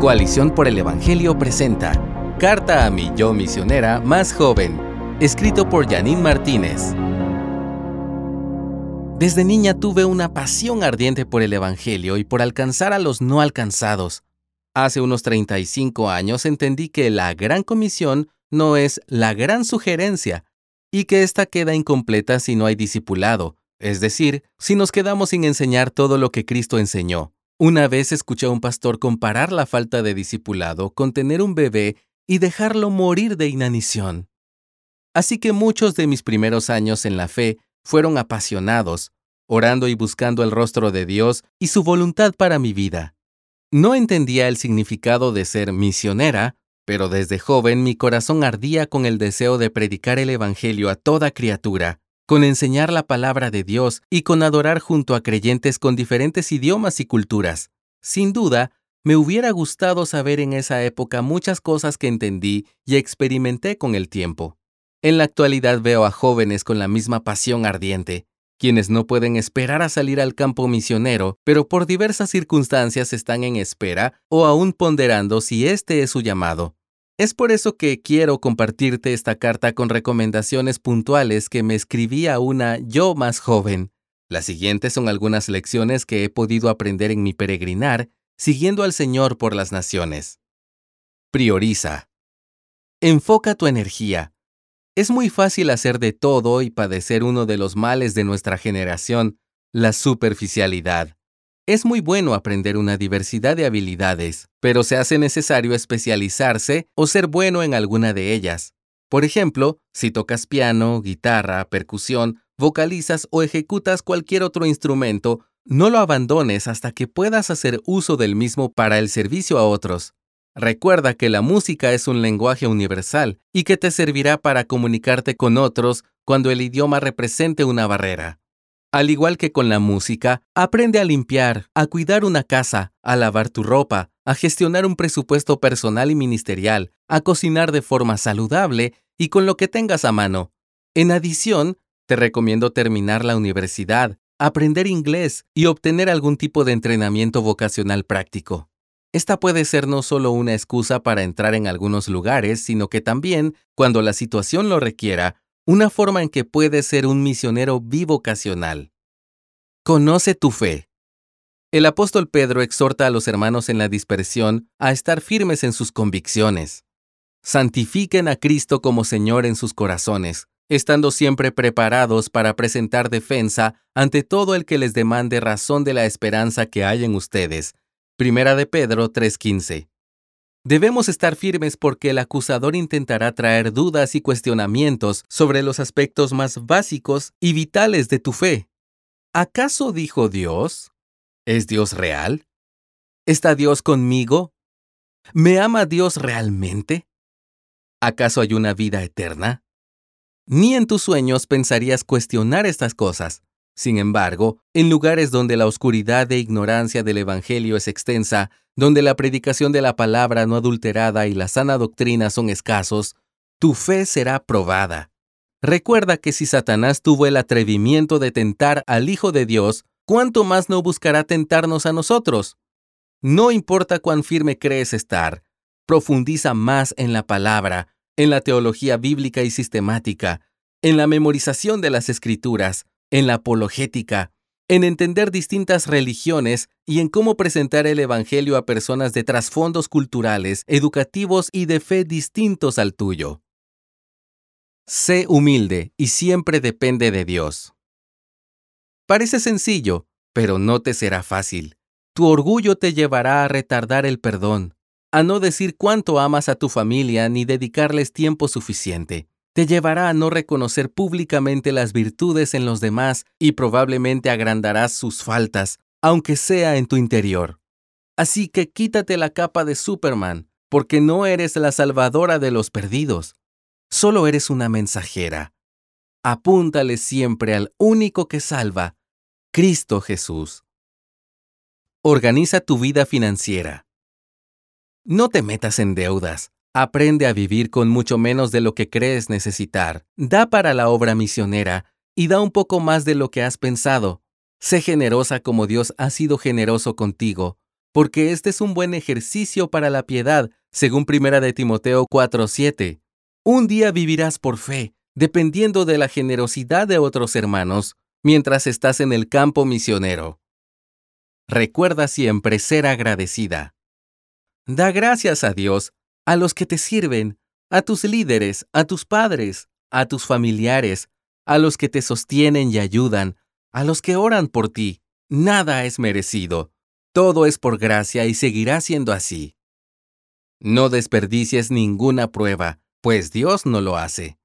Coalición por el Evangelio presenta Carta a mi yo misionera más joven, escrito por Janine Martínez. Desde niña tuve una pasión ardiente por el Evangelio y por alcanzar a los no alcanzados. Hace unos 35 años entendí que la gran comisión no es la gran sugerencia y que ésta queda incompleta si no hay discipulado, es decir, si nos quedamos sin enseñar todo lo que Cristo enseñó. Una vez escuché a un pastor comparar la falta de discipulado con tener un bebé y dejarlo morir de inanición. Así que muchos de mis primeros años en la fe fueron apasionados, orando y buscando el rostro de Dios y su voluntad para mi vida. No entendía el significado de ser misionera, pero desde joven mi corazón ardía con el deseo de predicar el Evangelio a toda criatura, con enseñar la palabra de Dios y con adorar junto a creyentes con diferentes idiomas y culturas. Sin duda, me hubiera gustado saber en esa época muchas cosas que entendí y experimenté con el tiempo. En la actualidad veo a jóvenes con la misma pasión ardiente, quienes no pueden esperar a salir al campo misionero, pero por diversas circunstancias están en espera o aún ponderando si este es su llamado. Es por eso que quiero compartirte esta carta con recomendaciones puntuales que me escribí a una yo más joven. Las siguientes son algunas lecciones que he podido aprender en mi peregrinar siguiendo al Señor por las naciones. Prioriza. Enfoca tu energía. Es muy fácil hacer de todo y padecer uno de los males de nuestra generación, la superficialidad. Es muy bueno aprender una diversidad de habilidades, pero se hace necesario especializarse o ser bueno en alguna de ellas. Por ejemplo, si tocas piano, guitarra, percusión, vocalizas o ejecutas cualquier otro instrumento, no lo abandones hasta que puedas hacer uso del mismo para el servicio a otros. Recuerda que la música es un lenguaje universal y que te servirá para comunicarte con otros cuando el idioma represente una barrera. Al igual que con la música, aprende a limpiar, a cuidar una casa, a lavar tu ropa, a gestionar un presupuesto personal y ministerial, a cocinar de forma saludable y con lo que tengas a mano. En adición, te recomiendo terminar la universidad, aprender inglés y obtener algún tipo de entrenamiento vocacional práctico. Esta puede ser no solo una excusa para entrar en algunos lugares, sino que también, cuando la situación lo requiera, una forma en que puedes ser un misionero bivocacional. Conoce tu fe. El apóstol Pedro exhorta a los hermanos en la dispersión a estar firmes en sus convicciones. Santifiquen a Cristo como Señor en sus corazones, estando siempre preparados para presentar defensa ante todo el que les demande razón de la esperanza que hay en ustedes. Primera de Pedro 3:15. Debemos estar firmes porque el acusador intentará traer dudas y cuestionamientos sobre los aspectos más básicos y vitales de tu fe. ¿Acaso dijo Dios? ¿Es Dios real? ¿Está Dios conmigo? ¿Me ama Dios realmente? ¿Acaso hay una vida eterna? Ni en tus sueños pensarías cuestionar estas cosas. Sin embargo, en lugares donde la oscuridad e ignorancia del Evangelio es extensa, donde la predicación de la palabra no adulterada y la sana doctrina son escasos, tu fe será probada. Recuerda que si Satanás tuvo el atrevimiento de tentar al Hijo de Dios, ¿cuánto más no buscará tentarnos a nosotros? No importa cuán firme crees estar, profundiza más en la palabra, en la teología bíblica y sistemática, en la memorización de las escrituras, en la apologética, en entender distintas religiones y en cómo presentar el Evangelio a personas de trasfondos culturales, educativos y de fe distintos al tuyo. Sé humilde y siempre depende de Dios. Parece sencillo, pero no te será fácil. Tu orgullo te llevará a retardar el perdón, a no decir cuánto amas a tu familia ni dedicarles tiempo suficiente te llevará a no reconocer públicamente las virtudes en los demás y probablemente agrandarás sus faltas, aunque sea en tu interior. Así que quítate la capa de Superman, porque no eres la salvadora de los perdidos, solo eres una mensajera. Apúntale siempre al único que salva, Cristo Jesús. Organiza tu vida financiera. No te metas en deudas. Aprende a vivir con mucho menos de lo que crees necesitar. Da para la obra misionera y da un poco más de lo que has pensado. Sé generosa como Dios ha sido generoso contigo, porque este es un buen ejercicio para la piedad, según 1 de Timoteo 4:7. Un día vivirás por fe, dependiendo de la generosidad de otros hermanos, mientras estás en el campo misionero. Recuerda siempre ser agradecida. Da gracias a Dios, a los que te sirven, a tus líderes, a tus padres, a tus familiares, a los que te sostienen y ayudan, a los que oran por ti. Nada es merecido. Todo es por gracia y seguirá siendo así. No desperdicies ninguna prueba, pues Dios no lo hace.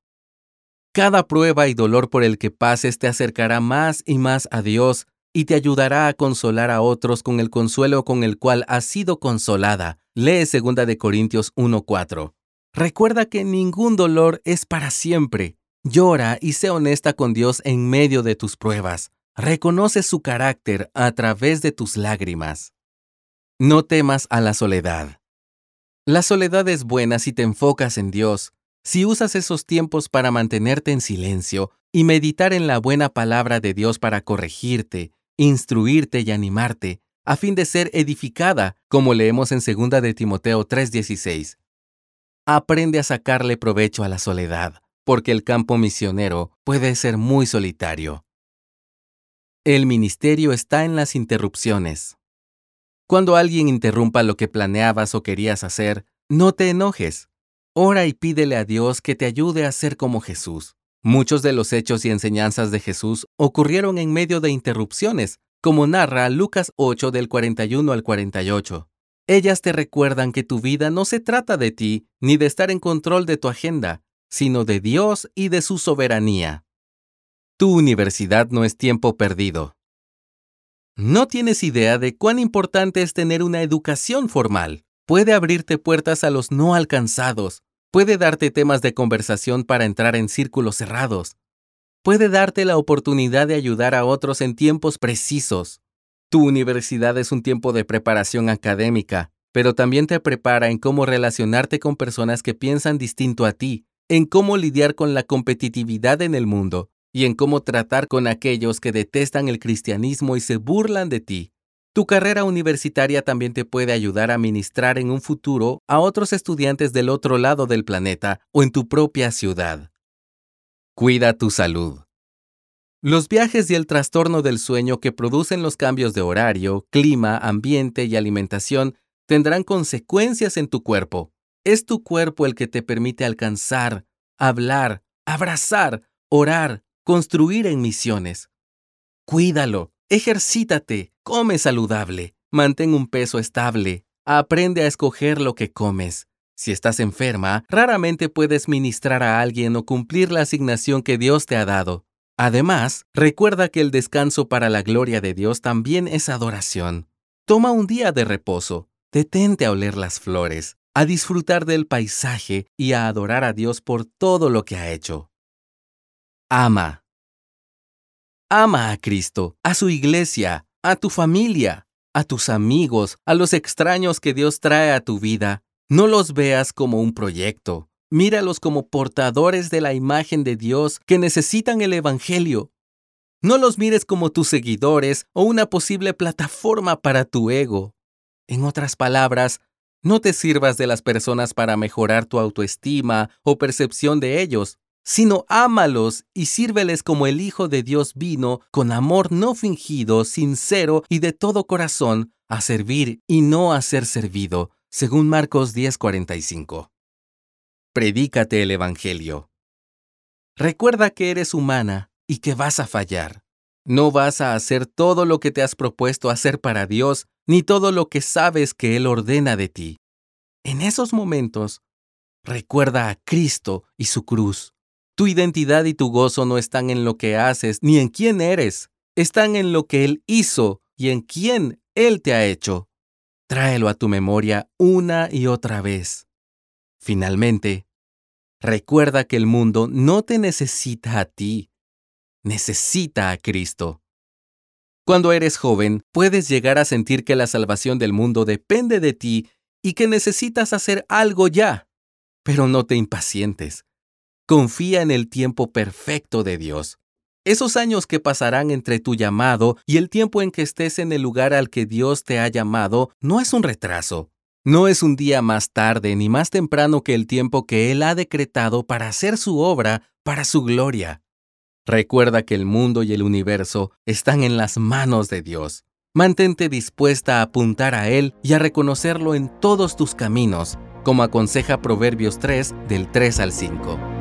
Cada prueba y dolor por el que pases te acercará más y más a Dios y te ayudará a consolar a otros con el consuelo con el cual has sido consolada. Lee 2 de Corintios 1:4. Recuerda que ningún dolor es para siempre. Llora y sé honesta con Dios en medio de tus pruebas. Reconoce su carácter a través de tus lágrimas. No temas a la soledad. La soledad es buena si te enfocas en Dios, si usas esos tiempos para mantenerte en silencio y meditar en la buena palabra de Dios para corregirte, instruirte y animarte, a fin de ser edificada, como leemos en 2 de Timoteo 3:16. Aprende a sacarle provecho a la soledad, porque el campo misionero puede ser muy solitario. El ministerio está en las interrupciones. Cuando alguien interrumpa lo que planeabas o querías hacer, no te enojes. Ora y pídele a Dios que te ayude a ser como Jesús. Muchos de los hechos y enseñanzas de Jesús ocurrieron en medio de interrupciones, como narra Lucas 8 del 41 al 48. Ellas te recuerdan que tu vida no se trata de ti ni de estar en control de tu agenda, sino de Dios y de su soberanía. Tu universidad no es tiempo perdido. No tienes idea de cuán importante es tener una educación formal. Puede abrirte puertas a los no alcanzados. Puede darte temas de conversación para entrar en círculos cerrados. Puede darte la oportunidad de ayudar a otros en tiempos precisos. Tu universidad es un tiempo de preparación académica, pero también te prepara en cómo relacionarte con personas que piensan distinto a ti, en cómo lidiar con la competitividad en el mundo, y en cómo tratar con aquellos que detestan el cristianismo y se burlan de ti. Tu carrera universitaria también te puede ayudar a ministrar en un futuro a otros estudiantes del otro lado del planeta o en tu propia ciudad. Cuida tu salud. Los viajes y el trastorno del sueño que producen los cambios de horario, clima, ambiente y alimentación tendrán consecuencias en tu cuerpo. Es tu cuerpo el que te permite alcanzar, hablar, abrazar, orar, construir en misiones. Cuídalo, ejercítate, come saludable, mantén un peso estable, aprende a escoger lo que comes. Si estás enferma, raramente puedes ministrar a alguien o cumplir la asignación que Dios te ha dado. Además, recuerda que el descanso para la gloria de Dios también es adoración. Toma un día de reposo, detente a oler las flores, a disfrutar del paisaje y a adorar a Dios por todo lo que ha hecho. Ama. Ama a Cristo, a su iglesia, a tu familia, a tus amigos, a los extraños que Dios trae a tu vida. No los veas como un proyecto. Míralos como portadores de la imagen de Dios que necesitan el Evangelio. No los mires como tus seguidores o una posible plataforma para tu ego. En otras palabras, no te sirvas de las personas para mejorar tu autoestima o percepción de ellos sino ámalos y sírveles como el Hijo de Dios vino, con amor no fingido, sincero y de todo corazón, a servir y no a ser servido, según Marcos 10:45. Predícate el Evangelio. Recuerda que eres humana y que vas a fallar. No vas a hacer todo lo que te has propuesto hacer para Dios, ni todo lo que sabes que Él ordena de ti. En esos momentos, recuerda a Cristo y su cruz. Tu identidad y tu gozo no están en lo que haces ni en quién eres, están en lo que Él hizo y en quién Él te ha hecho. Tráelo a tu memoria una y otra vez. Finalmente, recuerda que el mundo no te necesita a ti, necesita a Cristo. Cuando eres joven, puedes llegar a sentir que la salvación del mundo depende de ti y que necesitas hacer algo ya. Pero no te impacientes. Confía en el tiempo perfecto de Dios. Esos años que pasarán entre tu llamado y el tiempo en que estés en el lugar al que Dios te ha llamado no es un retraso. No es un día más tarde ni más temprano que el tiempo que Él ha decretado para hacer su obra para su gloria. Recuerda que el mundo y el universo están en las manos de Dios. Mantente dispuesta a apuntar a Él y a reconocerlo en todos tus caminos, como aconseja Proverbios 3 del 3 al 5.